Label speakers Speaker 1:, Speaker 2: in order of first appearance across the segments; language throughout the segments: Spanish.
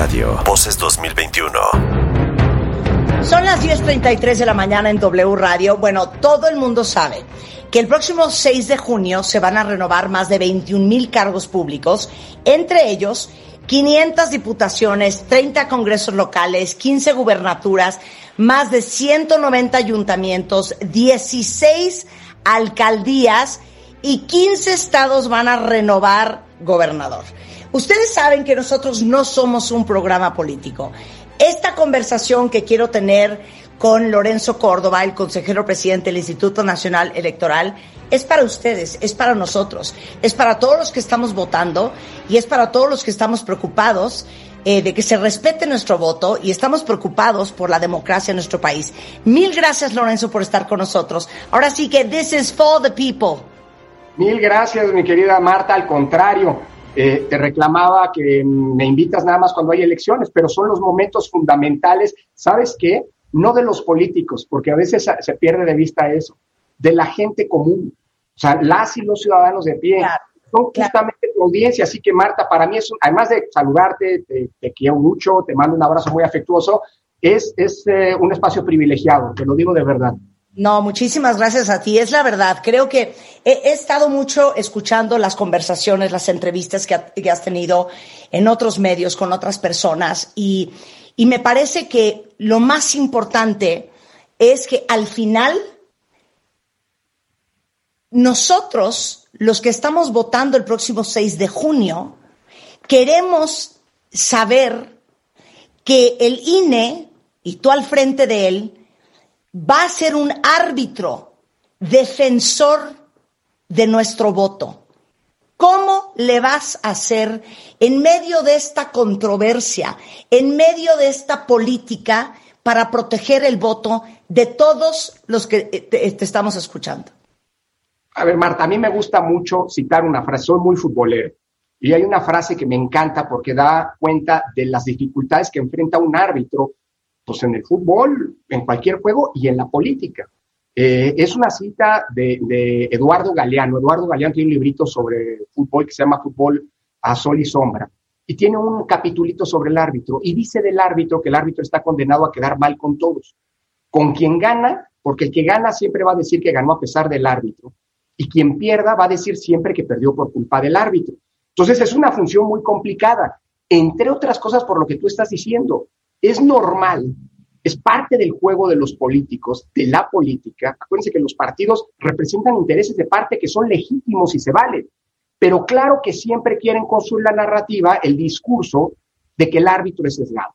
Speaker 1: Radio. Voces 2021.
Speaker 2: Son las 10.33 de la mañana en W Radio. Bueno, todo el mundo sabe que el próximo 6 de junio se van a renovar más de 21 mil cargos públicos, entre ellos 500 diputaciones, 30 congresos locales, 15 gubernaturas, más de 190 ayuntamientos, 16 alcaldías y 15 estados van a renovar gobernador. Ustedes saben que nosotros no somos un programa político. Esta conversación que quiero tener con Lorenzo Córdoba, el consejero presidente del Instituto Nacional Electoral, es para ustedes, es para nosotros, es para todos los que estamos votando y es para todos los que estamos preocupados eh, de que se respete nuestro voto y estamos preocupados por la democracia en nuestro país. Mil gracias, Lorenzo, por estar con nosotros. Ahora sí que this is for the people.
Speaker 3: Mil gracias, mi querida Marta. Al contrario, eh, te reclamaba que me invitas nada más cuando hay elecciones, pero son los momentos fundamentales. ¿Sabes qué? No de los políticos, porque a veces se pierde de vista eso, de la gente común. O sea, las y los ciudadanos de pie. son justamente tu audiencia. Así que, Marta, para mí es, además de saludarte, te, quiero mucho, te mando un abrazo muy afectuoso, es, es eh, un espacio privilegiado, te lo digo de verdad.
Speaker 2: No, muchísimas gracias a ti. Es la verdad. Creo que he, estado mucho escuchando las conversaciones, las entrevistas que, has tenido en otros medios con otras personas y, y me parece que lo más importante es que al final nosotros, los que estamos votando el próximo 6 de junio, queremos saber que el INE, y tú al frente de él, va a ser un árbitro defensor de nuestro voto. ¿Cómo le vas a hacer en medio de esta controversia, en medio de esta política para proteger el voto de todos los que te, estamos escuchando?
Speaker 3: A ver, Marta, a mí me gusta mucho citar una frase, soy muy futbolero, y hay una frase que me encanta porque da cuenta de las dificultades que enfrenta un árbitro pues en el fútbol, en cualquier juego y en la política. Eh, es una cita de, Eduardo Galeano. Eduardo Galeano tiene un librito sobre fútbol que se llama Fútbol a Sol y Sombra. Y tiene un capitulito sobre el árbitro. Y dice del árbitro que el árbitro está condenado a quedar mal con todos. Con quien gana, porque el que gana siempre va a decir que ganó a pesar del árbitro. Y quien pierda va a decir siempre que perdió por culpa del árbitro. Entonces es una función muy complicada, entre otras cosas por lo que tú estás diciendo es normal, es parte del juego de los políticos, de la política. Acuérdense que los partidos representan intereses de parte que son legítimos y se valen, pero claro que siempre quieren construir la narrativa, el discurso de que el árbitro es sesgado.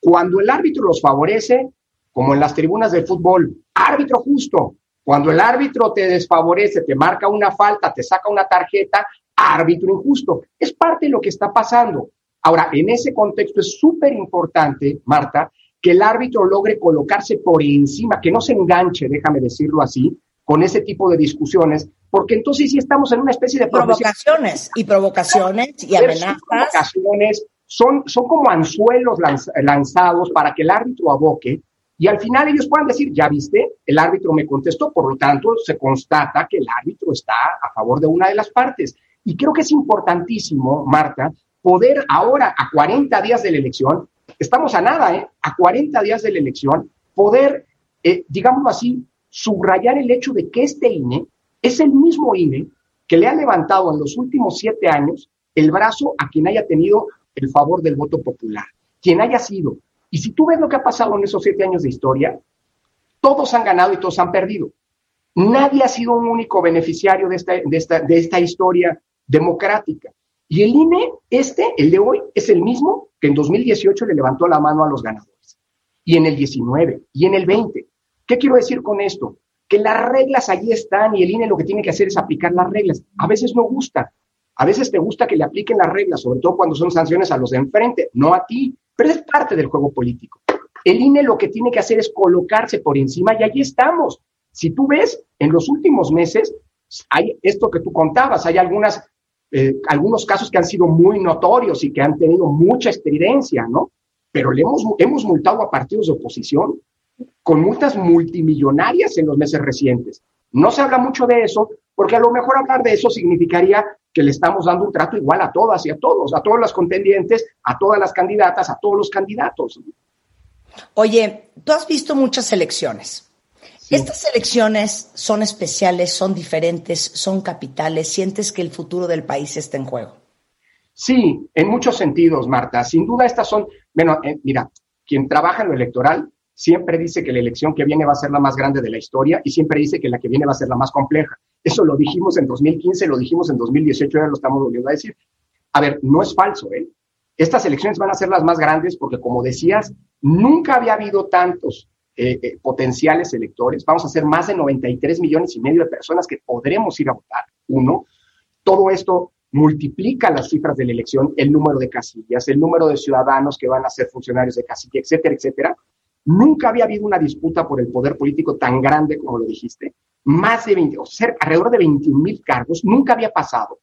Speaker 3: Cuando el árbitro los favorece, como en las tribunas del fútbol, árbitro justo. Cuando el árbitro te desfavorece, te marca una falta, te saca una tarjeta, árbitro injusto. Es parte de lo que está pasando. Ahora, en ese contexto es súper importante, Marta, que el árbitro logre colocarse por encima, que no se enganche, déjame decirlo así, con ese tipo de discusiones, porque entonces sí estamos en una especie de
Speaker 2: provocaciones y provocaciones y amenazas.
Speaker 3: Provocaciones son, son como anzuelos lanzados para que el árbitro aboque y al final ellos puedan decir, ya viste, el árbitro me contestó, por lo tanto se constata que el árbitro está a favor de una de las partes. Y creo que es importantísimo, Marta, poder ahora, a 40 días de la elección, estamos a nada, ¿eh? a 40 días de la elección, poder, eh, digámoslo así, subrayar el hecho de que este INE es el mismo INE que le ha levantado en los últimos siete años el brazo a quien haya tenido el favor del voto popular, quien haya sido. Y si tú ves lo que ha pasado en esos siete años de historia, todos han ganado y todos han perdido. Nadie ha sido un único beneficiario de esta, de esta, de esta historia democrática. Y el INE, este, el de hoy, es el mismo que en 2018 le levantó la mano a los ganadores. Y en el 19, y en el 20. ¿Qué quiero decir con esto? Que las reglas allí están y el INE lo que tiene que hacer es aplicar las reglas. A veces no gusta. A veces te gusta que le apliquen las reglas, sobre todo cuando son sanciones a los de enfrente, no a ti, pero es parte del juego político. El INE lo que tiene que hacer es colocarse por encima y allí estamos. Si tú ves, en los últimos meses, hay esto que tú contabas, hay algunas eh, algunos casos que han sido muy notorios y que han tenido mucha estridencia, ¿no? Pero le hemos, hemos multado a partidos de oposición con multas multimillonarias en los meses recientes. No se habla mucho de eso porque a lo mejor hablar de eso significaría que le estamos dando un trato igual a todas y a todos, a todos los contendientes, a todas las candidatas, a todos los candidatos.
Speaker 2: Oye, tú has visto muchas elecciones. Estas elecciones son especiales, son diferentes, son capitales. ¿Sientes que el futuro del país está en juego?
Speaker 3: Sí, en muchos sentidos, Marta. Sin duda estas son, bueno, eh, mira, quien trabaja en lo electoral siempre dice que la elección que viene va a ser la más grande de la historia y siempre dice que la que viene va a ser la más compleja. Eso lo dijimos en 2015, lo dijimos en 2018, ahora lo estamos volviendo a decir. A ver, no es falso, ¿eh? Estas elecciones van a ser las más grandes porque, como decías, nunca había habido tantos eh, eh, potenciales electores. Vamos a ser más de 93 millones y medio de personas que podremos ir a votar. Uno, todo esto multiplica las cifras de la elección, el número de casillas, el número de ciudadanos que van a ser funcionarios de casilla, etcétera, etcétera. Nunca había habido una disputa por el poder político tan grande como lo dijiste. Más de 20, o sea, alrededor de 21 mil cargos, nunca había pasado.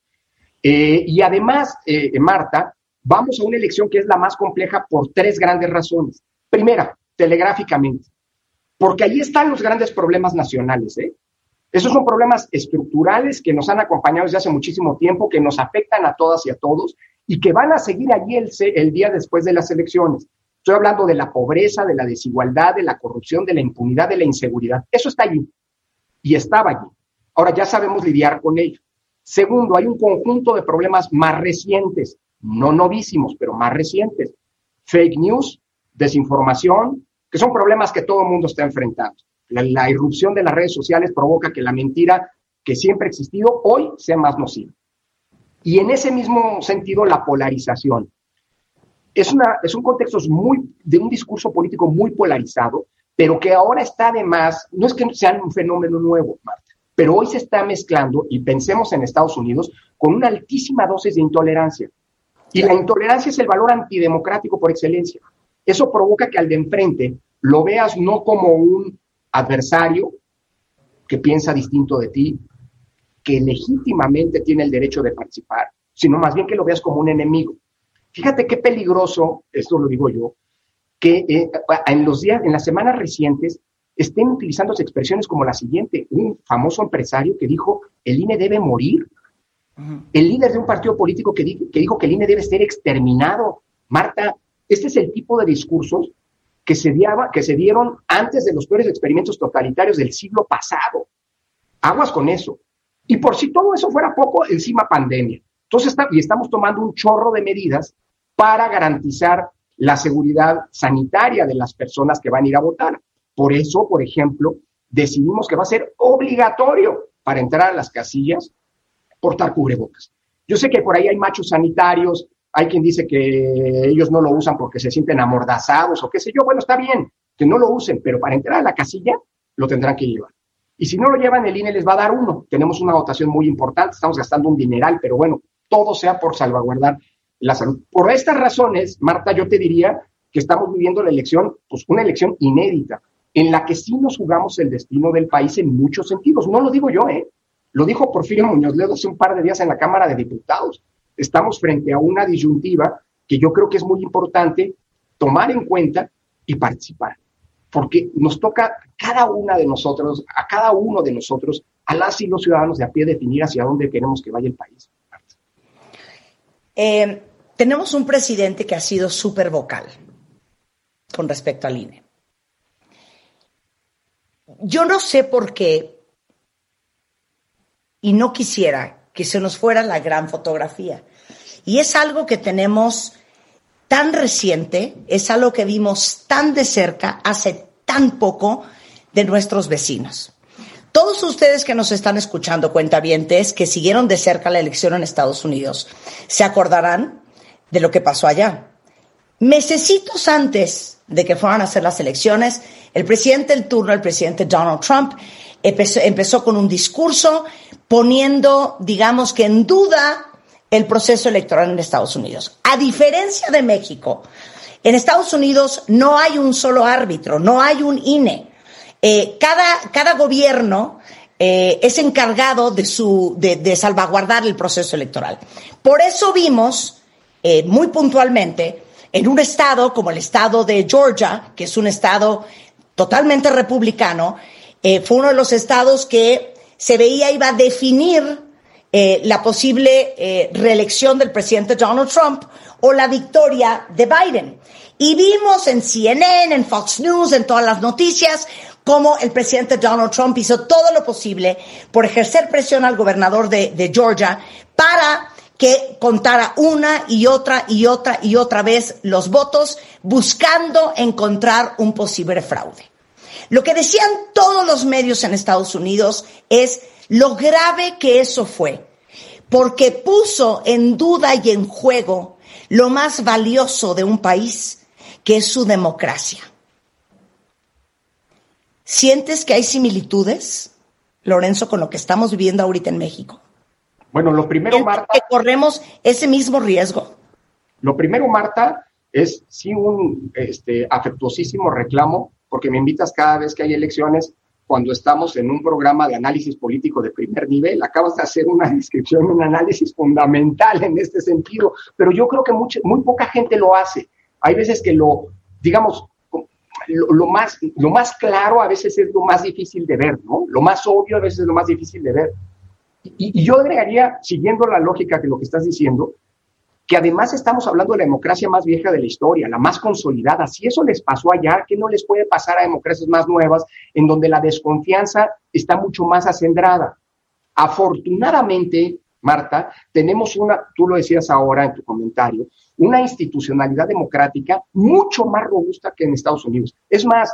Speaker 3: Eh, y además, Marta, vamos a una elección que es la más compleja por tres grandes razones. Primera, telegráficamente, porque ahí están los grandes problemas nacionales. ¿eh? Esos son problemas estructurales que nos han acompañado desde hace muchísimo tiempo, que nos afectan a todas y a todos y que van a seguir allí el, el día después de las elecciones. Estoy hablando de la pobreza, de la desigualdad, de la corrupción, de la impunidad, de la inseguridad. Eso está allí y estaba allí. Ahora ya sabemos lidiar con ello. Segundo, hay un conjunto de problemas más recientes, no novísimos, pero más recientes. Fake news, desinformación, que son problemas que todo el mundo está enfrentando. La, la, irrupción de las redes sociales provoca que la mentira que siempre ha existido hoy sea más nociva. Y en ese mismo sentido, la polarización es, una, es un contexto muy, de un discurso político muy polarizado, pero que ahora está además, no es que sea un fenómeno nuevo, Marta, pero hoy se está mezclando, y pensemos en Estados Unidos, con una altísima dosis de intolerancia. Y la intolerancia es el valor antidemocrático por excelencia. Eso provoca que al de enfrente lo veas no como un adversario que piensa distinto de ti, que legítimamente tiene el derecho de participar, sino más bien que lo veas como un enemigo. Fíjate qué peligroso, esto lo digo yo, que eh, en los días, en las semanas recientes, estén utilizando expresiones como la siguiente, un famoso empresario que dijo, el INE debe morir, el líder de un partido político que, que dijo que el INE debe ser exterminado. Marta, este es el tipo de discursos que se, diaba, que se dieron antes de los peores experimentos totalitarios del siglo pasado. Aguas con eso. Y por si todo eso fuera poco, encima pandemia. Entonces, está, y estamos tomando un chorro de medidas para garantizar la seguridad sanitaria de las personas que van a ir a votar. Por eso, por ejemplo, decidimos que va a ser obligatorio para entrar a las casillas portar cubrebocas. Yo sé que por ahí hay machos sanitarios, hay quien dice que ellos no lo usan porque se sienten amordazados o qué sé yo. Bueno, está bien que no lo usen, pero para entrar a la casilla lo tendrán que llevar. Y si no lo llevan, el INE les va a dar uno. Tenemos una dotación muy importante, estamos gastando un dineral, pero bueno, todo sea por salvaguardar la salud. Por estas razones, Marta, yo te diría que estamos viviendo la elección, pues una elección inédita, en la que sí nos jugamos el destino del país en muchos sentidos. No lo digo yo, ¿eh? Lo dijo Porfirio Muñoz Ledo hace un par de días en la Cámara de Diputados. Estamos frente a una disyuntiva que yo creo que es muy importante tomar en cuenta y participar, porque nos toca cada una de nosotros, a cada uno de nosotros, a las y los ciudadanos de a pie definir hacia dónde queremos que vaya el país.
Speaker 2: Eh, tenemos un presidente que ha sido súper vocal con respecto al INE. Yo no sé por qué, y no quisiera que se nos fuera la gran fotografía. Y es algo que tenemos tan reciente, es algo que vimos tan de cerca hace tan poco de nuestros vecinos. Todos ustedes que nos están escuchando, cuentavientes, que siguieron de cerca la elección en Estados Unidos, se acordarán de lo que pasó allá. Mesecitos antes de que fueran a hacer las elecciones, el presidente del turno, el presidente Donald Trump, empezó, con un discurso poniendo, digamos que en duda, el proceso electoral en Estados Unidos. A diferencia de México, en Estados Unidos no hay un solo árbitro, no hay un INE. Eh, cada, cada gobierno eh, es encargado de, su, de salvaguardar el proceso electoral. Por eso vimos eh, muy puntualmente en un estado como el estado de Georgia, que es un estado totalmente republicano, eh, fue uno de los estados que se veía iba a definir eh, la posible eh, reelección del presidente Donald Trump o la victoria de Biden. Y vimos en CNN, en Fox News, en todas las noticias, cómo el presidente Donald Trump hizo todo lo posible por ejercer presión al gobernador de, de Georgia para que contara una y otra y otra y otra vez los votos buscando encontrar un posible fraude. Lo que decían todos los medios en Estados Unidos es lo grave que eso fue, porque puso en duda y en juego lo más valioso de un país, que es su democracia. ¿Sientes que hay similitudes, Lorenzo, con lo que estamos viviendo ahorita en México?
Speaker 3: Bueno, lo primero, Marta.
Speaker 2: Que corremos ese mismo riesgo.
Speaker 3: Lo primero, Marta, es sí un este, afectuosísimo reclamo, porque me invitas cada vez que hay elecciones cuando estamos en un programa de análisis político de primer nivel. Acabas de hacer una descripción, un análisis fundamental en este sentido, pero yo creo que mucha, muy poca gente lo hace. Hay veces que lo, digamos, lo, más, lo más claro a veces es lo más difícil de ver, ¿no? Lo más obvio a veces es lo más difícil de ver. Y, y yo agregaría, siguiendo la lógica de lo que estás diciendo, que además estamos hablando de la democracia más vieja de la historia, la más consolidada. Si eso les pasó allá, ¿qué no les puede pasar a democracias más nuevas en donde la desconfianza está mucho más acendrada? Afortunadamente, Marta, tenemos una, tú lo decías ahora en tu comentario, una institucionalidad democrática mucho más robusta que en Estados Unidos. Es más,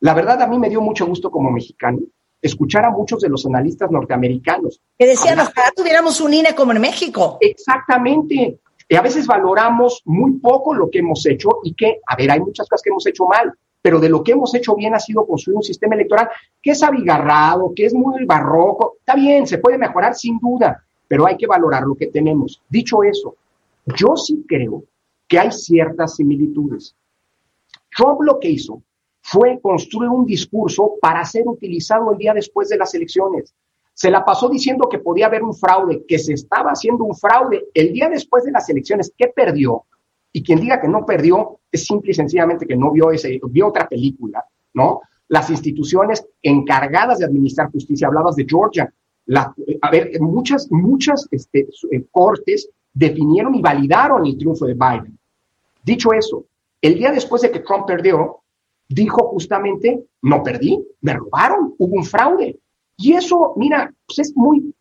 Speaker 3: la verdad a mí me dio mucho gusto como mexicano escuchar a muchos de los analistas norteamericanos.
Speaker 2: Que decían, ojalá tuviéramos un INE como en México.
Speaker 3: Exactamente. Y a veces valoramos muy poco lo que hemos hecho y que, a ver, hay muchas cosas que hemos hecho mal, pero de lo que hemos hecho bien ha sido construir un sistema electoral que es abigarrado, que es muy barroco. Está bien, se puede mejorar sin duda, pero hay que valorar lo que tenemos. Dicho eso, yo sí creo que hay ciertas similitudes. Trump lo que hizo fue construir un discurso para ser utilizado el día después de las elecciones se la pasó diciendo que podía haber un fraude, que se estaba haciendo un fraude el día después de las elecciones, que perdió. Y quien diga que no perdió es simple y sencillamente que no vio, ese, vio otra película, ¿no? Las instituciones encargadas de administrar justicia, hablabas de Georgia, a ver, muchas, muchas este, eh, cortes definieron y validaron el triunfo de Biden. Dicho eso, el día después de que Trump perdió, dijo justamente, no perdí, me robaron, hubo un fraude. Y eso, mira, pues es muy,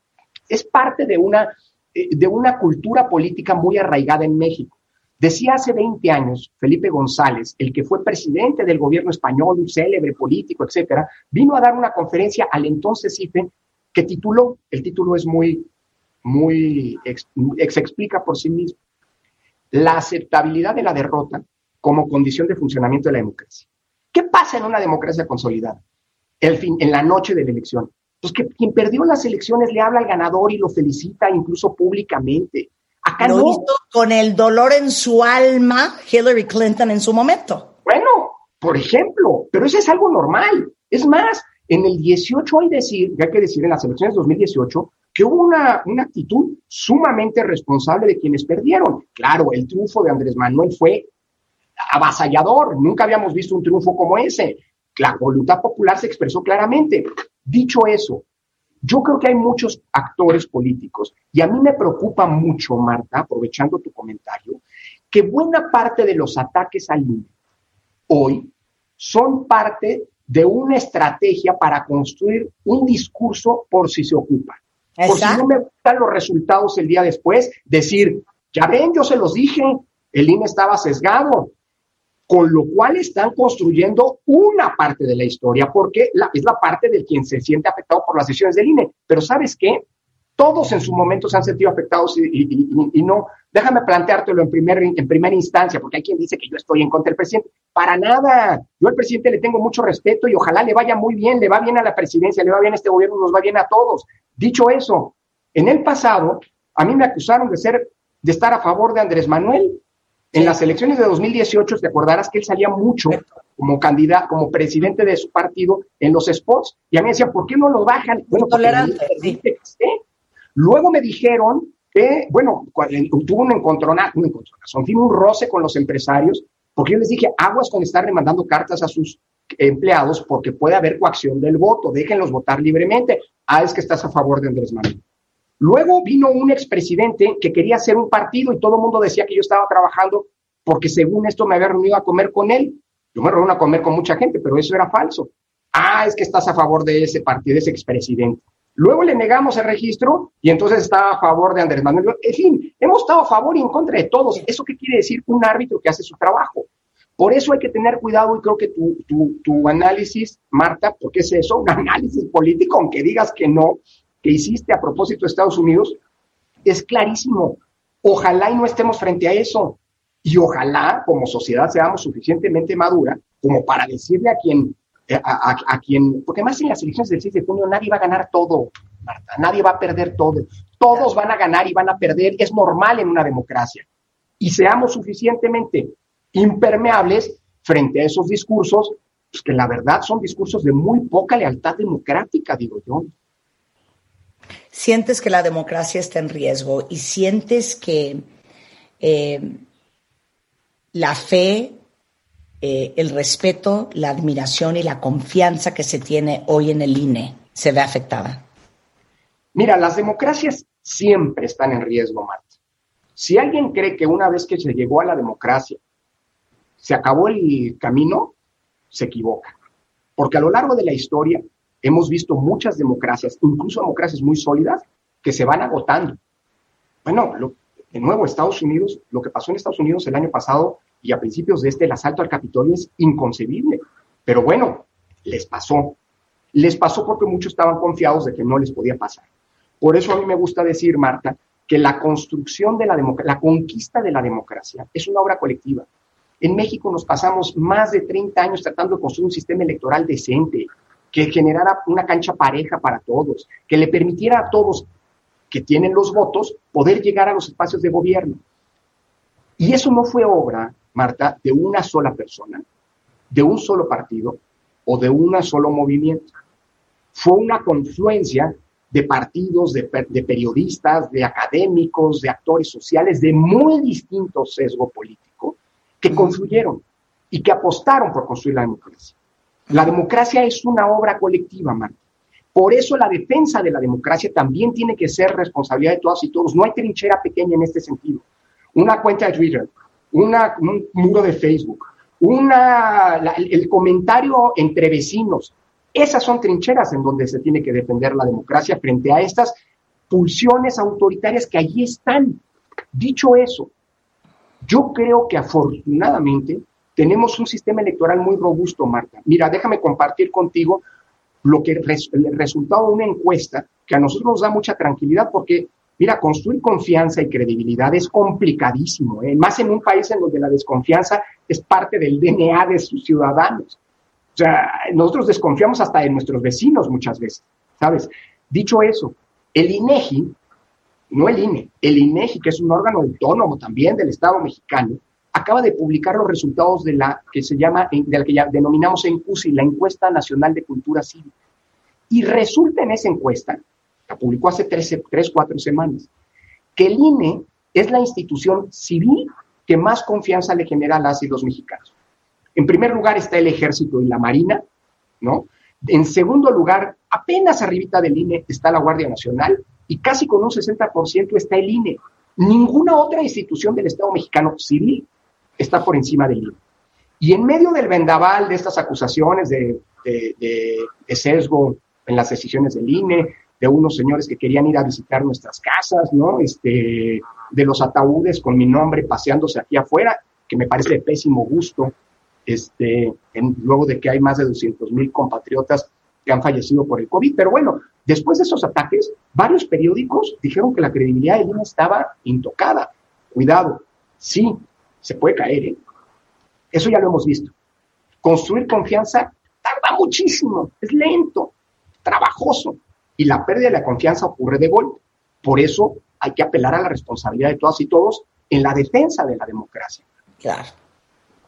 Speaker 3: es parte de una, eh, de una cultura política muy arraigada en México. Decía hace 20 años Felipe González, el que fue presidente del gobierno español, un célebre político, etcétera, vino a dar una conferencia al entonces IFE que tituló, el título es muy, muy, se explica por sí mismo, la aceptabilidad de la derrota como condición de funcionamiento de la democracia. ¿Qué pasa en una democracia consolidada? El fin, en la noche de la elección, pues que quien perdió las elecciones le habla al ganador y lo felicita incluso públicamente.
Speaker 2: Acá lo hizo con el dolor en su alma Hillary Clinton en su momento.
Speaker 3: Bueno, por ejemplo, pero eso es algo normal. Es más, en el 18 hay decir, ya hay que decir en las elecciones de 2018, que hubo una, una actitud sumamente responsable de quienes perdieron. Claro, el triunfo de Andrés Manuel fue avasallador, nunca habíamos visto un triunfo como ese. La voluntad popular se expresó claramente. Dicho eso, yo creo que hay muchos actores políticos y a mí me preocupa mucho, Marta, aprovechando tu comentario, que buena parte de los ataques al INE hoy son parte de una estrategia para construir un discurso por si se ocupa. Por si no me gustan los resultados el día después, decir, ya ven, yo se los dije, el INE estaba sesgado, con lo cual están construyendo una parte de la historia, porque es la parte de quien se siente afectado por las decisiones del INE. Pero ¿sabes qué? Todos en su momento se han sentido afectados y, no, déjame planteártelo en, primer, en primera instancia, porque hay quien dice que yo estoy en contra del presidente. Para nada. Yo al presidente le tengo mucho respeto y ojalá le vaya muy bien, le va bien a la presidencia, le va bien a este gobierno, nos va bien a todos. Dicho eso, en el pasado, a mí me acusaron de ser, de estar a favor de Andrés Manuel en las elecciones de 2018, te acordarás que él salía mucho como candidato, como presidente de su partido en los spots, y a mí me decían, ¿por qué no lo bajan? Bueno, Luego me dijeron que, bueno, tuvo un encontronazo, un encontronazo, un roce con los empresarios, porque yo les dije, aguas con estar mandando cartas a sus empleados porque puede haber coacción del voto, déjenlos votar libremente. Ah, es que estás a favor de Andrés Manuel. Luego vino un expresidente que quería hacer un partido y todo el mundo decía que yo estaba trabajando porque según esto me había reunido a comer con él. Yo me reuní a comer con mucha gente, pero eso era falso. Ah, es que estás a favor de ese partido, de ese expresidente. Luego le negamos el registro y entonces estaba a favor de Andrés Manuel. En fin, hemos estado a favor y en contra de todos. ¿Eso qué quiere decir? Un árbitro que hace su trabajo. Por eso hay que tener cuidado y creo que tu, tu, tu análisis, Marta, porque es eso, un análisis político, aunque digas que no, que hiciste a propósito de Estados Unidos, es clarísimo. Ojalá y no estemos frente a eso. Y ojalá como sociedad seamos suficientemente madura como para decirle a quien eh, a, quien, porque más en las elecciones del 6 de junio nadie va a ganar todo, Marta, nadie va a perder todo, todos van a ganar y van a perder, es normal en una democracia. Y seamos suficientemente impermeables frente a esos discursos, pues que la verdad son discursos de muy poca lealtad democrática, digo yo.
Speaker 2: Sientes que la democracia está en riesgo y sientes que eh, la fe eh, el respeto, la admiración y la confianza que se tiene hoy en el INE se ve afectada?
Speaker 3: Mira, las democracias siempre están en riesgo, Marta. Si alguien cree que una vez que se llegó a la democracia se acabó el camino, se equivoca. Porque a lo largo de la historia hemos visto muchas democracias, incluso democracias muy sólidas, que se van agotando. Bueno, de nuevo, Estados Unidos, lo que pasó en Estados Unidos el año pasado y a principios de este el asalto al Capitolio es inconcebible. Pero bueno, les pasó. Les pasó porque muchos estaban confiados de que no les podía pasar. Por eso a mí me gusta decir, Marta, que la construcción de la democracia, la conquista de la democracia es una obra colectiva. En México nos pasamos más de 30 años tratando de construir un sistema electoral decente, que generara una cancha pareja para todos, que le permitiera a todos que tienen los votos poder llegar a los espacios de gobierno. Y eso no fue obra Marta, de una sola persona, de un solo partido o de un solo movimiento. Fue una confluencia de partidos, de, periodistas, de académicos, de actores sociales de muy distinto sesgo político que confluyeron y que apostaron por construir la democracia. La democracia es una obra colectiva, Marta. Por eso la defensa de la democracia también tiene que ser responsabilidad de todas y todos. No hay trinchera pequeña en este sentido. Una cuenta de Twitter, un muro de Facebook, una, el, comentario entre vecinos. Esas son trincheras en donde se tiene que defender la democracia frente a estas pulsiones autoritarias que allí están. Dicho eso, yo creo que afortunadamente tenemos un sistema electoral muy robusto, Marta. Mira, déjame compartir contigo lo que el resultado de una encuesta que a nosotros nos da mucha tranquilidad porque Mira, construir confianza y credibilidad es complicadísimo, ¿eh? más en un país en donde la desconfianza es parte del DNA de sus ciudadanos. O sea, nosotros desconfiamos hasta de nuestros vecinos muchas veces, ¿sabes? Dicho eso, el INEGI, no el INE, el INEGI, que es un órgano autónomo también del Estado mexicano, acaba de publicar los resultados de la que se llama, de la que ya denominamos en CUSI, la Encuesta Nacional de Cultura Cívica. Y resulta en esa encuesta la publicó hace tres, tres, cuatro semanas, que el INE es la institución civil que más confianza le genera a las y los mexicanos. En primer lugar está el ejército y la marina, ¿no? En segundo lugar, apenas arribita del INE está la Guardia Nacional y casi con un 60% está el INE. Ninguna otra institución del Estado mexicano civil está por encima del INE. Y en medio del vendaval de estas acusaciones de, sesgo en las decisiones del INE, de unos señores que querían ir a visitar nuestras casas, ¿no? Este, de los ataúdes con mi nombre paseándose aquí afuera, que me parece de pésimo gusto, este, luego de que hay más de 200 mil compatriotas que han fallecido por el COVID. Pero bueno, después de esos ataques, varios periódicos dijeron que la credibilidad de Lima estaba intocada. Cuidado, sí, se puede caer, ¿eh? Eso ya lo hemos visto. Construir confianza tarda muchísimo, es lento, trabajoso y la pérdida de la confianza ocurre de golpe. Por eso hay que apelar a la responsabilidad de todas y todos en la defensa de la democracia.
Speaker 2: Claro.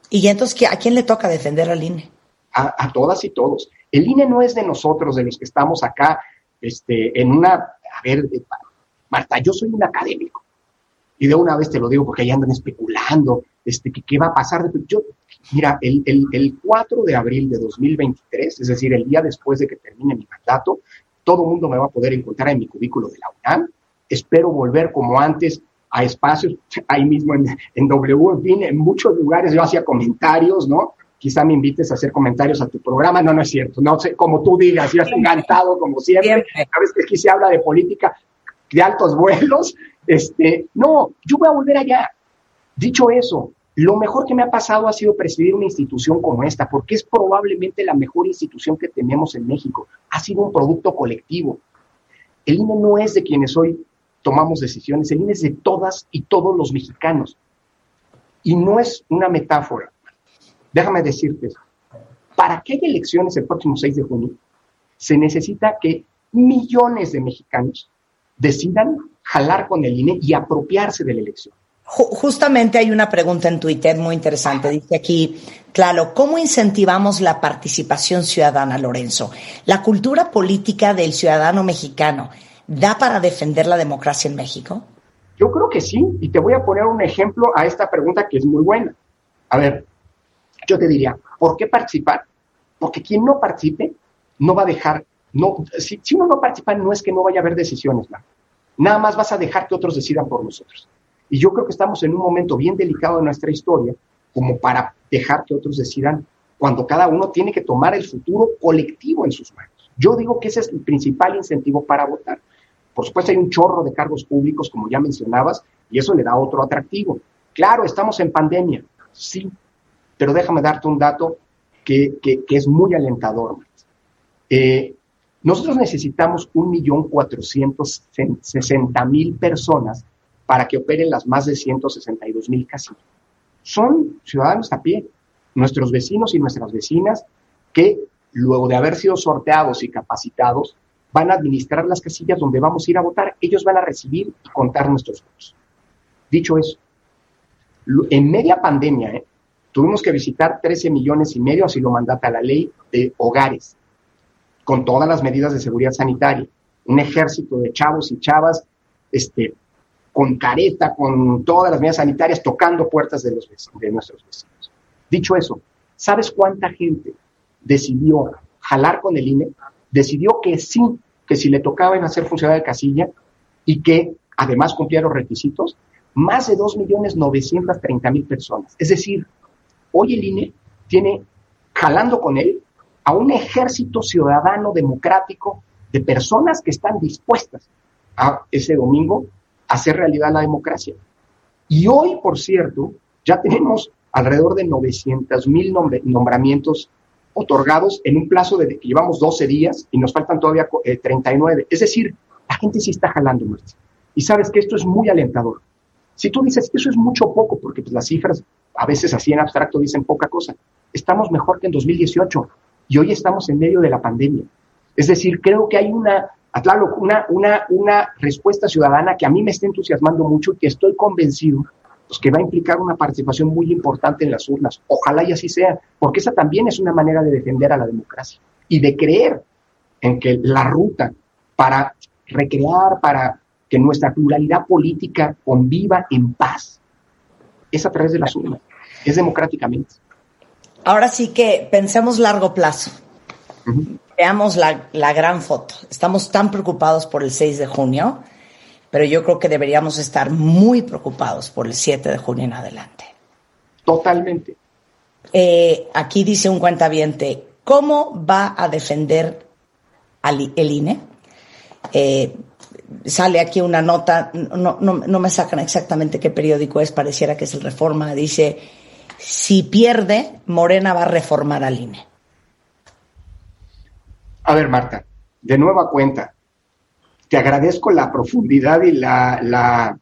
Speaker 2: ¿Y entonces a quién le toca defender al INE?
Speaker 3: A, todas y todos. El INE no es de nosotros, de los que estamos acá, este, en una, a ver, Marta, yo soy un académico. Y de una vez te lo digo porque ahí andan especulando, este, que qué va a pasar. Yo, mira, el, el, el 4 de abril de 2023, es decir, el día después de que termine mi mandato, todo el mundo me va a poder encontrar en mi cubículo de la UNAM. Espero volver como antes a espacios, ahí mismo en, en W, en fin, en muchos lugares. Yo hacía comentarios, ¿no? Quizá me invites a hacer comentarios a tu programa, no, no es cierto, no sé, como tú digas, yo estoy encantado como siempre, sabes que aquí se habla de política de altos vuelos, este, no, yo voy a volver allá. Dicho eso, lo mejor que me ha pasado ha sido presidir una institución como esta, porque es probablemente la mejor institución que tenemos en México. Ha sido un producto colectivo. El INE no es de quienes hoy tomamos decisiones, el INE es de todas y todos los mexicanos. Y no es una metáfora. Déjame decirte, para que haya elecciones el próximo 6 de junio, se necesita que millones de mexicanos decidan jalar con el INE y apropiarse de la elección.
Speaker 2: Justamente hay una pregunta en Twitter muy interesante. Dice aquí, claro, ¿cómo incentivamos la participación ciudadana, Lorenzo? La cultura política del ciudadano mexicano da para defender la democracia en México?
Speaker 3: Yo creo que sí, y te voy a poner un ejemplo a esta pregunta que es muy buena. A ver, yo te diría, ¿por qué participar? Porque quien no participe no va a dejar, no, si, uno no participa no es que no vaya a haber decisiones, nada más vas a dejar que otros decidan por nosotros. Y yo creo que estamos en un momento bien delicado de nuestra historia como para dejar que otros decidan cuando cada uno tiene que tomar el futuro colectivo en sus manos. Yo digo que ese es el principal incentivo para votar. Por supuesto, hay un chorro de cargos públicos, como ya mencionabas, y eso le da otro atractivo. Claro, estamos en pandemia, sí, pero déjame darte un dato que, es muy alentador. Eh, nosotros necesitamos 1.460.000 personas para que operen las más de 162 mil casillas. Son ciudadanos a pie, nuestros vecinos y nuestras vecinas que luego de haber sido sorteados y capacitados, van a administrar las casillas donde vamos a ir a votar. Ellos van a recibir y contar nuestros votos. Dicho eso, en media pandemia, ¿eh? tuvimos que visitar 13 millones y medio, así lo mandata la ley, de hogares, con todas las medidas de seguridad sanitaria. Un ejército de chavos y chavas este, con careta, con todas las medidas sanitarias, tocando puertas de, los de nuestros vecinos. Dicho eso, ¿sabes cuánta gente decidió jalar con el INE? Decidió que sí, que si le tocaba en hacer funcionar de casilla y que además cumplía los requisitos, más de 2.930.000 personas. Es decir, hoy el INE tiene jalando con él a un ejército ciudadano democrático de personas que están dispuestas a ese domingo hacer realidad la democracia. Y hoy, por cierto, ya tenemos alrededor de 900 mil nombramientos otorgados en un plazo de que llevamos 12 días y nos faltan todavía 39. Eh, es decir, la gente sí está jalando. Y sabes que esto es muy alentador. Si tú dices eso es mucho poco, porque pues, las cifras a veces así en abstracto dicen poca cosa, estamos mejor que en 2018 y hoy estamos en medio de la pandemia. Es decir, creo que hay una una, una, una respuesta ciudadana que a mí me está entusiasmando mucho y que estoy convencido pues, que va a implicar una participación muy importante en las urnas. Ojalá y así sea, porque esa también es una manera de defender a la democracia y de creer en que la ruta para recrear, para que nuestra pluralidad política conviva en paz, es a través de las urnas, es democráticamente.
Speaker 2: Ahora sí que pensemos largo plazo veamos la, la, gran foto. Estamos tan preocupados por el 6 de junio, pero yo creo que deberíamos estar muy preocupados por el 7 de junio en adelante.
Speaker 3: Totalmente.
Speaker 2: Eh, aquí dice un cuentaviente, ¿cómo va a defender al, el INE? Eh, sale aquí una nota, no, no, no me sacan exactamente qué periódico es, pareciera que es el Reforma, dice, si pierde, Morena va a reformar al INE.
Speaker 3: A ver, Marta, de nueva cuenta, te agradezco la profundidad y la,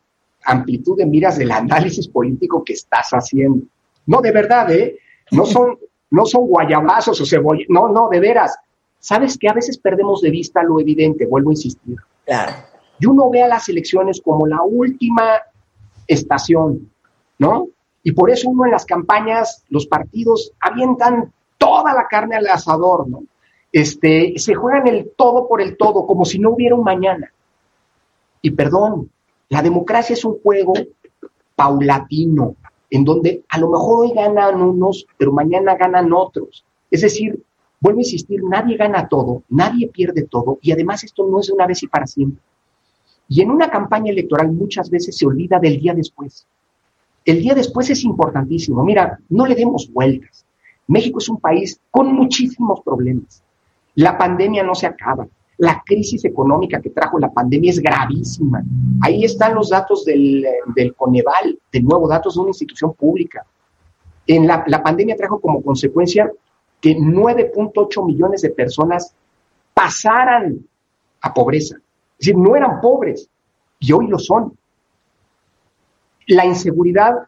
Speaker 3: amplitud de miras del análisis político que estás haciendo. No, de verdad, ¿eh? No son, no son guayabazos o cebollas, no, no, de veras. Sabes que a veces perdemos de vista lo evidente, vuelvo a insistir.
Speaker 2: Claro.
Speaker 3: Y uno ve a las elecciones como la última estación, ¿no? Y por eso uno en las campañas, los partidos avientan toda la carne al asador, ¿no? este, se juegan el todo por el todo, como si no hubiera un mañana. Y perdón, la democracia es un juego paulatino, en donde a lo mejor hoy ganan unos, pero mañana ganan otros. Es decir, vuelvo a insistir, nadie gana todo, nadie pierde todo, y además esto no es una vez y para siempre. Y en una campaña electoral muchas veces se olvida del día después. El día después es importantísimo. Mira, no le demos vueltas. México es un país con muchísimos problemas. La pandemia no se acaba. La crisis económica que trajo la pandemia es gravísima. Ahí están los datos del, del Coneval, de nuevo, datos de una institución pública. En la, la pandemia trajo como consecuencia que 9.8 millones de personas pasaran a pobreza. Es decir, no eran pobres y hoy lo son. La inseguridad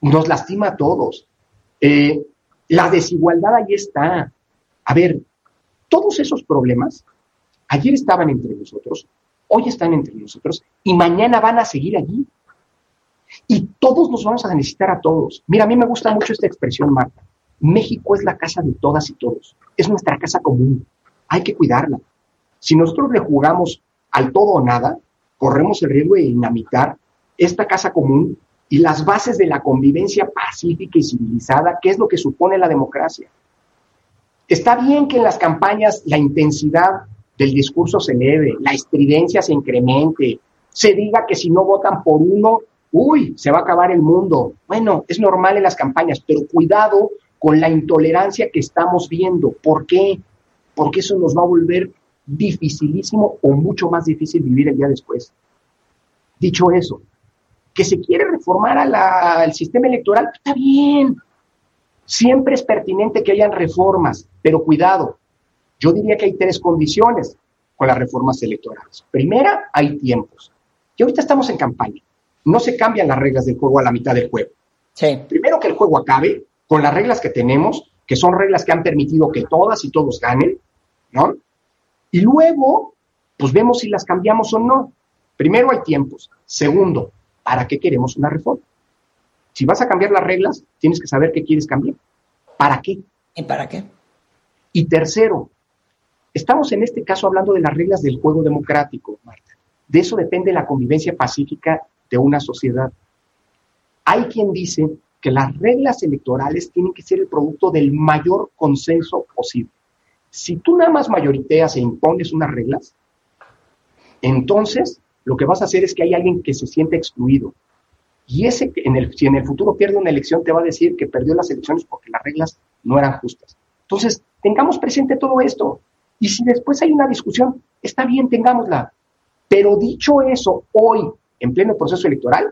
Speaker 3: nos lastima a todos. Eh, la desigualdad ahí está. A ver, todos esos problemas ayer estaban entre nosotros, hoy están entre nosotros y mañana van a seguir allí. Y todos nos vamos a necesitar a todos. Mira, a mí me gusta mucho esta expresión, Marta. México es la casa de todas y todos. Es nuestra casa común. Hay que cuidarla. Si nosotros le jugamos al todo o nada, corremos el riesgo de dinamitar esta casa común y las bases de la convivencia pacífica y civilizada, que es lo que supone la democracia. Está bien que en las campañas la intensidad del discurso se eleve, la estridencia se incremente, se diga que si no votan por uno, uy, se va a acabar el mundo. Bueno, es normal en las campañas, pero cuidado con la intolerancia que estamos viendo. ¿Por qué? Porque eso nos va a volver dificilísimo o mucho más difícil vivir el día después. Dicho eso, que se quiere reformar al sistema electoral, está bien. Siempre es pertinente que hayan reformas, pero cuidado. Yo diría que hay tres condiciones con las reformas electorales. Primera, hay tiempos. Y ahorita estamos en campaña. No se cambian las reglas del juego a la mitad del juego. Primero que el juego acabe con las reglas que tenemos, que son reglas que han permitido que todas y todos ganen, ¿no? Y luego, pues vemos si las cambiamos o no. Primero hay tiempos. Segundo, ¿para qué queremos una reforma? Si vas a cambiar las reglas, tienes que saber qué quieres cambiar. ¿Para qué?
Speaker 2: ¿Y para qué?
Speaker 3: Y tercero, estamos en este caso hablando de las reglas del juego democrático, Marta. De eso depende la convivencia pacífica de una sociedad. Hay quien dice que las reglas electorales tienen que ser el producto del mayor consenso posible. Si tú nada más mayoriteas e impones unas reglas, entonces lo que vas a hacer es que hay alguien que se siente excluido. Y ese, en el, si en el futuro pierde una elección, te va a decir que perdió las elecciones porque las reglas no eran justas. Entonces, tengamos presente todo esto. Y si después hay una discusión, está bien, tengámosla. Pero dicho eso, hoy, en pleno proceso electoral,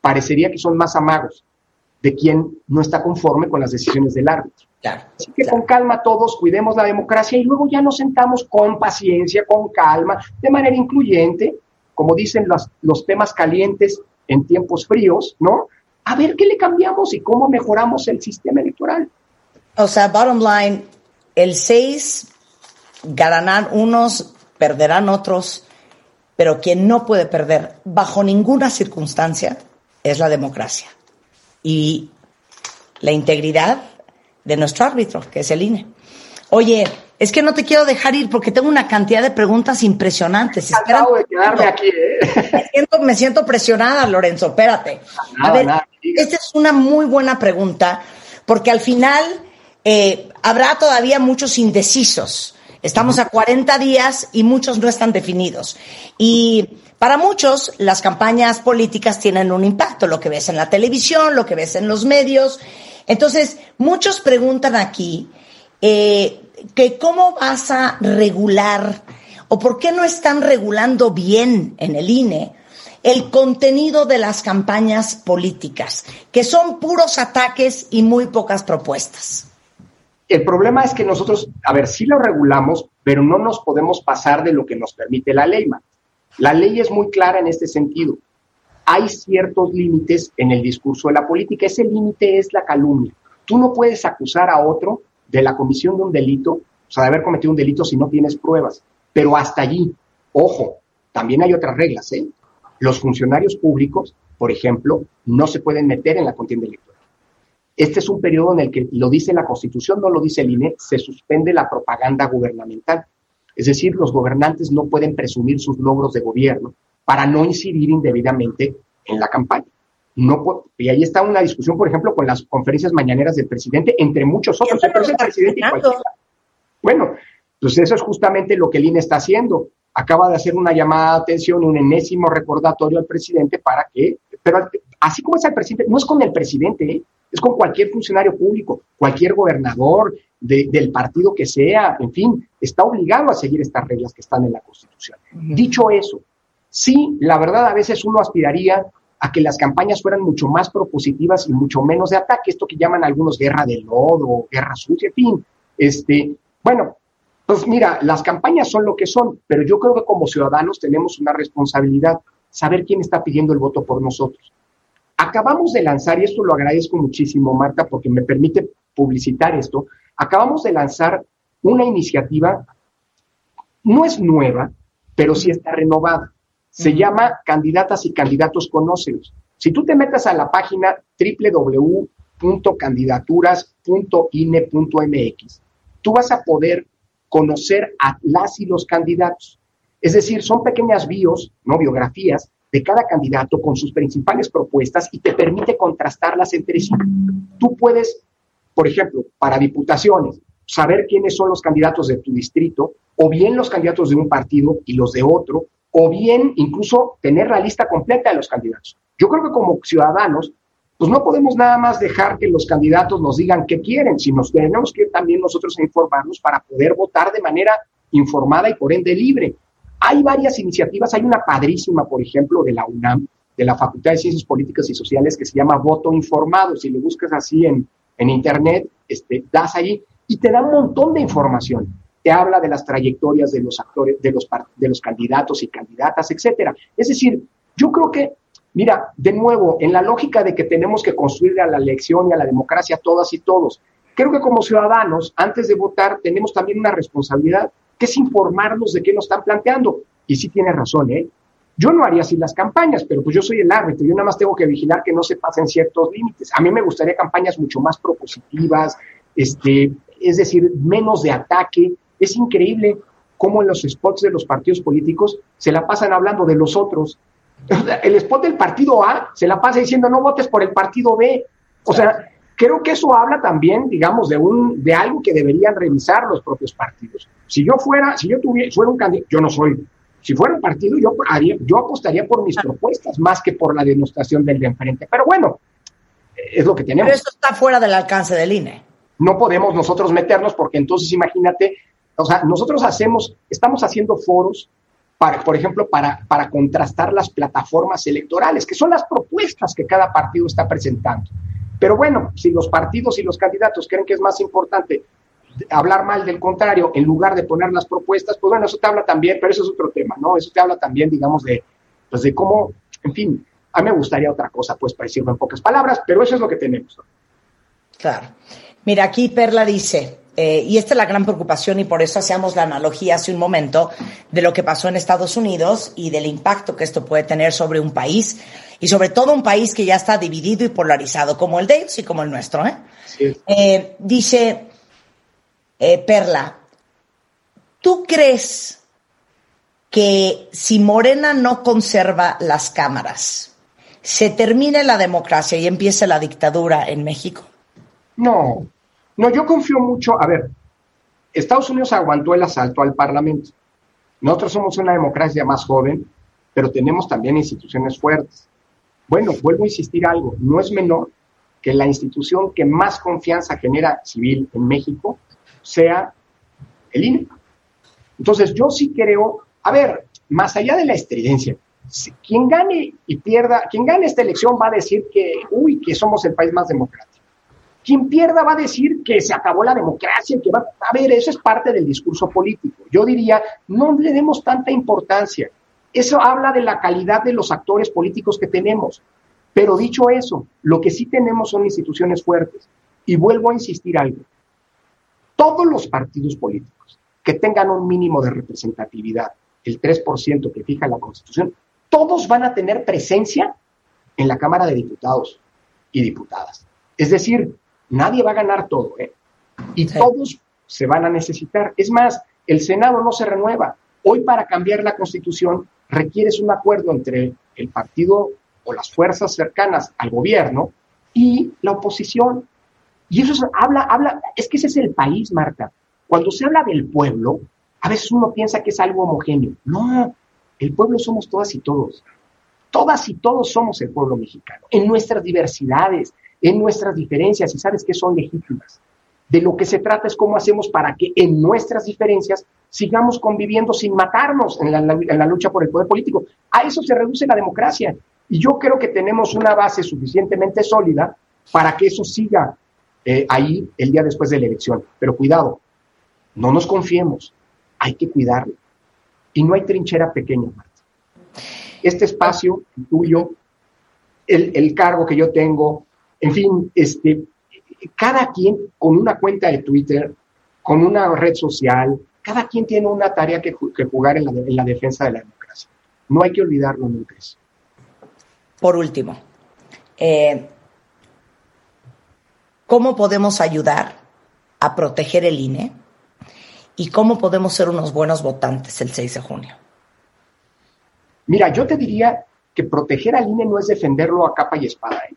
Speaker 3: parecería que son más amagos de quien no está conforme con las decisiones del árbitro. Así que con calma todos cuidemos la democracia y luego ya nos sentamos con paciencia, con calma, de manera incluyente, como dicen los, los temas calientes en tiempos fríos, ¿no? A ver qué le cambiamos y cómo mejoramos el sistema electoral.
Speaker 2: O sea, bottom line, el 6 ganarán unos, perderán otros, pero quien no puede perder bajo ninguna circunstancia es la democracia y la integridad de nuestro árbitro, que es el INE. Oye, es que no te quiero dejar ir porque tengo una cantidad de preguntas impresionantes.
Speaker 3: Acabo de quedarme aquí, ¿eh?
Speaker 2: me, siento, presionada, Lorenzo, espérate. a ver, esta es una muy buena pregunta porque al final eh, habrá todavía muchos indecisos. Estamos a 40 días y muchos no están definidos. Y para muchos, las campañas políticas tienen un impacto, lo que ves en la televisión, lo que ves en los medios. Entonces, muchos preguntan aquí eh, que cómo vas a regular o por qué no están regulando bien en el INE el contenido de las campañas políticas, que son puros ataques y muy pocas propuestas.
Speaker 3: El problema es que nosotros, a ver, sí lo regulamos, pero no nos podemos pasar de lo que nos permite la ley. La ley es muy clara en este sentido. Hay ciertos límites en el discurso de la política. Ese límite es la calumnia. Tú no puedes acusar a otro de la comisión de un delito, o sea, de haber cometido un delito si no tienes pruebas. Pero hasta allí, ojo, también hay otras reglas. ¿eh? Los funcionarios públicos, por ejemplo, no se pueden meter en la contienda electoral. Este es un periodo en el que, lo dice la Constitución, no lo dice el INE, se suspende la propaganda gubernamental. Es decir, los gobernantes no pueden presumir sus logros de gobierno para no incidir indebidamente en la campaña. No, y ahí está una discusión, por ejemplo, con las conferencias mañaneras del presidente, entre muchos otros. El presidente bueno, pues eso es justamente lo que el INE está haciendo. acaba de hacer una llamada de atención, un enésimo recordatorio al presidente para que, pero así como es el presidente, no es con el presidente, ¿eh? es con cualquier funcionario público, cualquier gobernador del partido que sea, en fin, está obligado a seguir estas reglas que están en la Constitución. Dicho eso, sí, la verdad a veces uno aspiraría a que las campañas fueran mucho más propositivas y mucho menos de ataque, esto que llaman algunos guerra de lodo, guerra sucia, en fin. Este, bueno, pues mira, las campañas son lo que son, pero yo creo que como ciudadanos tenemos una responsabilidad, saber quién está pidiendo el voto por nosotros. Acabamos de lanzar, y esto lo agradezco muchísimo, Marta, porque me permite publicitar esto, acabamos de lanzar una iniciativa, no es nueva, pero sí está renovada. Se llama Candidatas y Candidatos Conócelos. Si tú te metes a la página www.candidaturas.ine.mx, tú vas a poder conocer a las y los candidatos. Es decir, son pequeñas bios, no biografías, de cada candidato con sus principales propuestas y te permite contrastarlas entre sí. Tú puedes, por ejemplo, para diputaciones, saber quiénes son los candidatos de tu distrito, o bien los candidatos de un partido y los de otro, o bien incluso tener la lista completa de los candidatos. Yo creo que como ciudadanos, pues no podemos nada más dejar que los candidatos nos digan qué quieren, sino tenemos que también nosotros informarnos para poder votar de manera informada y por ende libre. Hay varias iniciativas, hay una padrísima, por ejemplo, de la UNAM, de la Facultad de Ciencias Políticas y Sociales, que se llama Voto Informado. Si lo buscas así en, en Internet, este, das ahí y te da un montón de información te habla de las trayectorias de los actores, de los, de los candidatos y candidatas, etcétera. Es decir, yo creo que, mira, de nuevo, en la lógica de que tenemos que construir a la elección y a la democracia todas y todos, creo que como ciudadanos, antes de votar, tenemos también una responsabilidad, que es informarnos de qué nos están planteando. Y sí tiene razón, ¿eh? Yo no haría así las campañas, pero pues yo soy el árbitro, yo nada más tengo que vigilar que no se pasen ciertos límites. A mí me gustaría campañas mucho más propositivas, este, es decir, menos de ataque, es increíble cómo en los spots de los partidos políticos se la pasan hablando de los otros. El spot del partido A se la pasa diciendo no votes por el partido B. O sea, creo que eso habla también, digamos, de un de algo que deberían revisar los propios partidos. Si yo fuera, si yo tuviera, fuera un candidato, yo no soy. Si fuera un partido, yo haría, yo apostaría por mis propuestas más que por la demostración del de enfrente. Pero bueno, es lo que tenemos.
Speaker 2: Pero eso está fuera del alcance del INE.
Speaker 3: No podemos nosotros meternos porque entonces imagínate o sea, nosotros hacemos, estamos haciendo foros, para, por ejemplo, para, para contrastar las plataformas electorales, que son las propuestas que cada partido está presentando. Pero bueno, si los partidos y los candidatos creen que es más importante hablar mal del contrario en lugar de poner las propuestas, pues bueno, eso te habla también, pero eso es otro tema, ¿no? Eso te habla también, digamos, de, pues de cómo, en fin, a mí me gustaría otra cosa, pues para decirlo en pocas palabras, pero eso es lo que tenemos.
Speaker 2: Claro. Mira, aquí Perla dice, eh, y esta es la gran preocupación y por eso hacíamos la analogía hace un momento de lo que pasó en Estados Unidos y del impacto que esto puede tener sobre un país y sobre todo un país que ya está dividido y polarizado como el de ellos y como el nuestro. ¿eh? Eh, dice Perla, ¿tú crees que si Morena no conserva las cámaras, se termine la democracia y empiece la dictadura en México?
Speaker 3: No, no, yo confío mucho, a ver, Estados Unidos aguantó el asalto al Parlamento. Nosotros somos una democracia más joven, pero tenemos también instituciones fuertes. Bueno, vuelvo a insistir algo, no es menor que la institución que más confianza genera civil en México sea el INE. Entonces, yo sí creo, a ver, más allá de la estridencia, quien gane y pierda, quien gane esta elección va a decir que, uy, que somos el país más democrático. Quien pierda va a decir que se acabó la democracia, que va a ver, eso es parte del discurso político. Yo diría, no le demos tanta importancia. Eso habla de la calidad de los actores políticos que tenemos. Pero dicho eso, lo que sí tenemos son instituciones fuertes. Y vuelvo a insistir algo. Todos los partidos políticos que tengan un mínimo de representatividad, el 3% que fija la Constitución, todos van a tener presencia en la Cámara de Diputados y Diputadas. Es decir, Nadie va a ganar todo, ¿eh? Y todos se van a necesitar. Es más, el Senado no se renueva. Hoy para cambiar la Constitución requieres un acuerdo entre el partido o las fuerzas cercanas al gobierno y la oposición. Y eso habla, habla, es que ese es el país, Marta. Cuando se habla del pueblo, A veces uno piensa que es algo homogéneo. No, el pueblo somos todas y todos. Todas y todos somos el pueblo mexicano, en nuestras diversidades, en nuestras diferencias, y sabes que son legítimas. De lo que se trata es cómo hacemos para que en nuestras diferencias sigamos conviviendo sin matarnos en la, lucha por el poder político. A eso se reduce la democracia. Y yo creo que tenemos una base suficientemente sólida para que eso siga eh, ahí el día después de la elección. Pero cuidado, no nos confiemos, hay que cuidarlo. Y no hay trinchera pequeña, Marta. Este espacio tuyo, el, el cargo que yo tengo, en fin, este, cada quien con una cuenta de Twitter, con una red social, cada quien tiene una tarea que, jugar en la, defensa de la democracia. No hay que olvidarlo nunca eso.
Speaker 2: Por último, eh, ¿cómo podemos ayudar a proteger el INE? ¿Y cómo podemos ser unos buenos votantes el 6 de junio?
Speaker 3: Mira, yo te diría que proteger al INE no es defenderlo a capa y espada. ¿eh?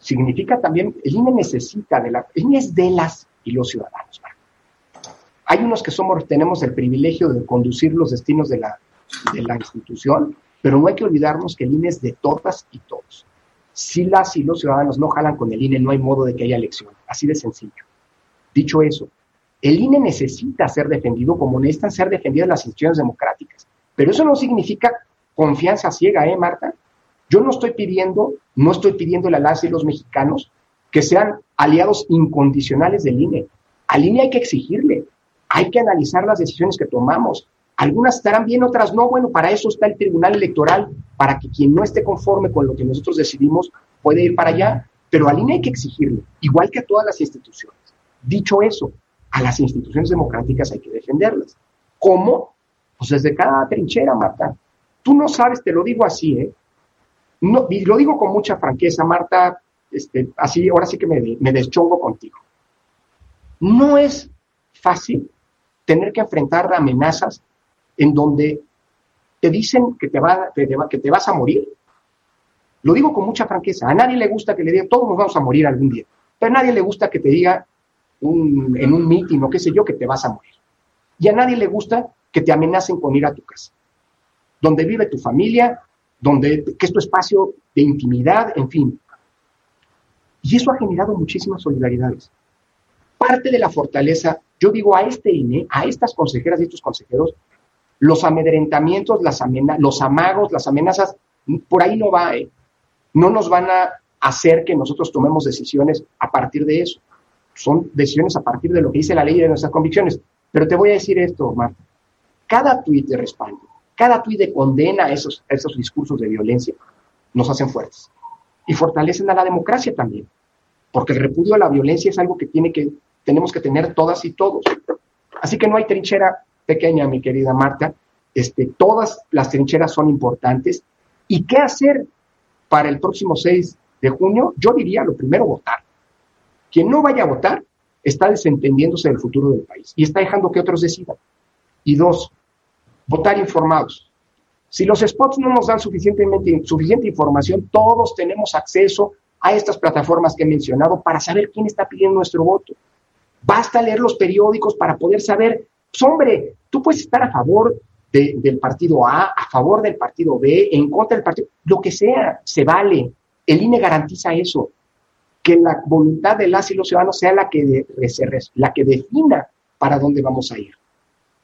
Speaker 3: Significa también, el INE necesita de la, INE es de las y los ciudadanos. Hay unos que somos, tenemos el privilegio de conducir los destinos de la, de la institución, pero no hay que olvidarnos que el INE es de todas y todos. Si las y los ciudadanos no jalan con el INE, no hay modo de que haya elección. Así de sencillo. Dicho eso, el INE necesita ser defendido como necesitan ser defendidas las instituciones democráticas. Pero eso no significa confianza ciega, ¿eh, Marta? Yo no estoy pidiendo, no estoy pidiendo a las y los mexicanos que sean aliados incondicionales del INE. Al INE hay que exigirle, hay que analizar las decisiones que tomamos. Algunas estarán bien, otras no. Bueno, para eso está el Tribunal Electoral, para que quien no esté conforme con lo que nosotros decidimos puede ir para allá. Pero al INE hay que exigirle, igual que a todas las instituciones. Dicho eso, a las instituciones democráticas hay que defenderlas. ¿Cómo? Pues desde cada trinchera, Marta. Tú no sabes, te lo digo así, ¿eh? No, y lo digo con mucha franqueza, Marta, este, así, ahora sí que me, deschongo contigo. No es fácil tener que enfrentar amenazas en donde te dicen que te, vas a morir. Lo digo con mucha franqueza. A nadie le gusta que le diga, todos nos vamos a morir algún día. Pero a nadie le gusta que te diga en un mitin o qué sé yo que te vas a morir. Y a nadie le gusta que te amenacen con ir a tu casa, donde vive tu familia, donde, que es espacio de intimidad, en fin. Y eso ha generado muchísimas solidaridades. Parte de la fortaleza, yo digo a este INE, a estas consejeras y estos consejeros, los amedrentamientos, las los amagos, las amenazas, por ahí no va. ¿eh? No nos van a hacer que nosotros tomemos decisiones a partir de eso. Son decisiones a partir de lo que dice la ley y de nuestras convicciones. Pero te voy a decir esto, Marta. Cada tuit de respaldo, cada tuit de condena esos, esos discursos de violencia nos hacen fuertes y fortalecen a la democracia también, porque el repudio a la violencia es algo que, tiene que tenemos que tener todas y todos. Así que no hay trinchera pequeña, mi querida Marta, este, todas las trincheras son importantes. ¿Y qué hacer para el próximo 6 de junio? Yo diría lo primero, votar. Quien no vaya a votar está desentendiéndose del futuro del país y está dejando que otros decidan. Y dos, votar informados. Si los spots no nos dan suficientemente, suficiente información, todos tenemos acceso a estas plataformas que he mencionado para saber quién está pidiendo nuestro voto. Basta leer los periódicos para poder saber, pues, hombre, tú puedes estar a favor del partido A, a favor del partido B, en contra del partido, lo que sea, se vale. El INE garantiza eso, que la voluntad de las y los ciudadanos sea la que, la que defina para dónde vamos a ir.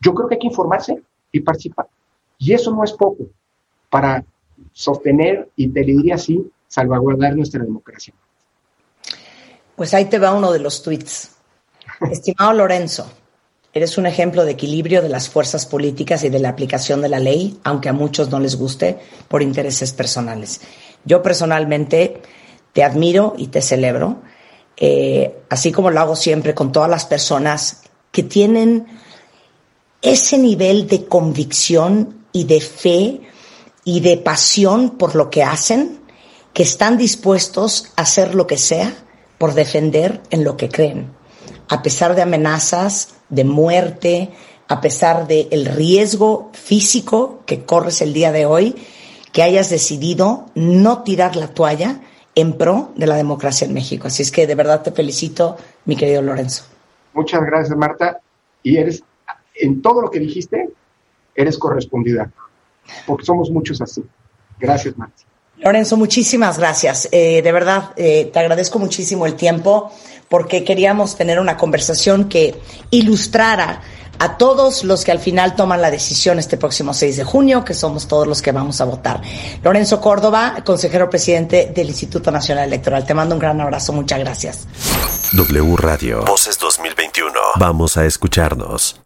Speaker 3: Yo creo que hay que informarse, y participar. Y eso no es poco para sostener, y te diría así, salvaguardar nuestra democracia.
Speaker 2: Pues ahí te va uno de los tweets. Estimado Lorenzo, eres un ejemplo de equilibrio de las fuerzas políticas y de la aplicación de la ley, aunque a muchos no les guste por intereses personales. Yo personalmente te admiro y te celebro, eh, así como lo hago siempre con todas las personas que tienen ese nivel de convicción y de fe y de pasión por lo que hacen, que están dispuestos a hacer lo que sea por defender en lo que creen, a pesar de amenazas, de muerte, a pesar del el riesgo físico que corres el día de hoy, que hayas decidido no tirar la toalla en pro de la democracia en México. Así es que de verdad te felicito, mi querido Lorenzo.
Speaker 3: Muchas gracias, Marta. Y eres en todo lo que dijiste, eres correspondida, porque somos muchos así. Gracias, Marti.
Speaker 2: Lorenzo, muchísimas gracias. Eh, de verdad, eh, te agradezco muchísimo el tiempo porque queríamos tener una conversación que ilustrara a todos los que al final toman la decisión este próximo 6 de junio, que somos todos los que vamos a votar. Lorenzo Córdoba, consejero presidente del Instituto Nacional Electoral. Te mando un gran abrazo. Muchas gracias.
Speaker 1: W Radio. Voces 2021. Vamos a escucharnos.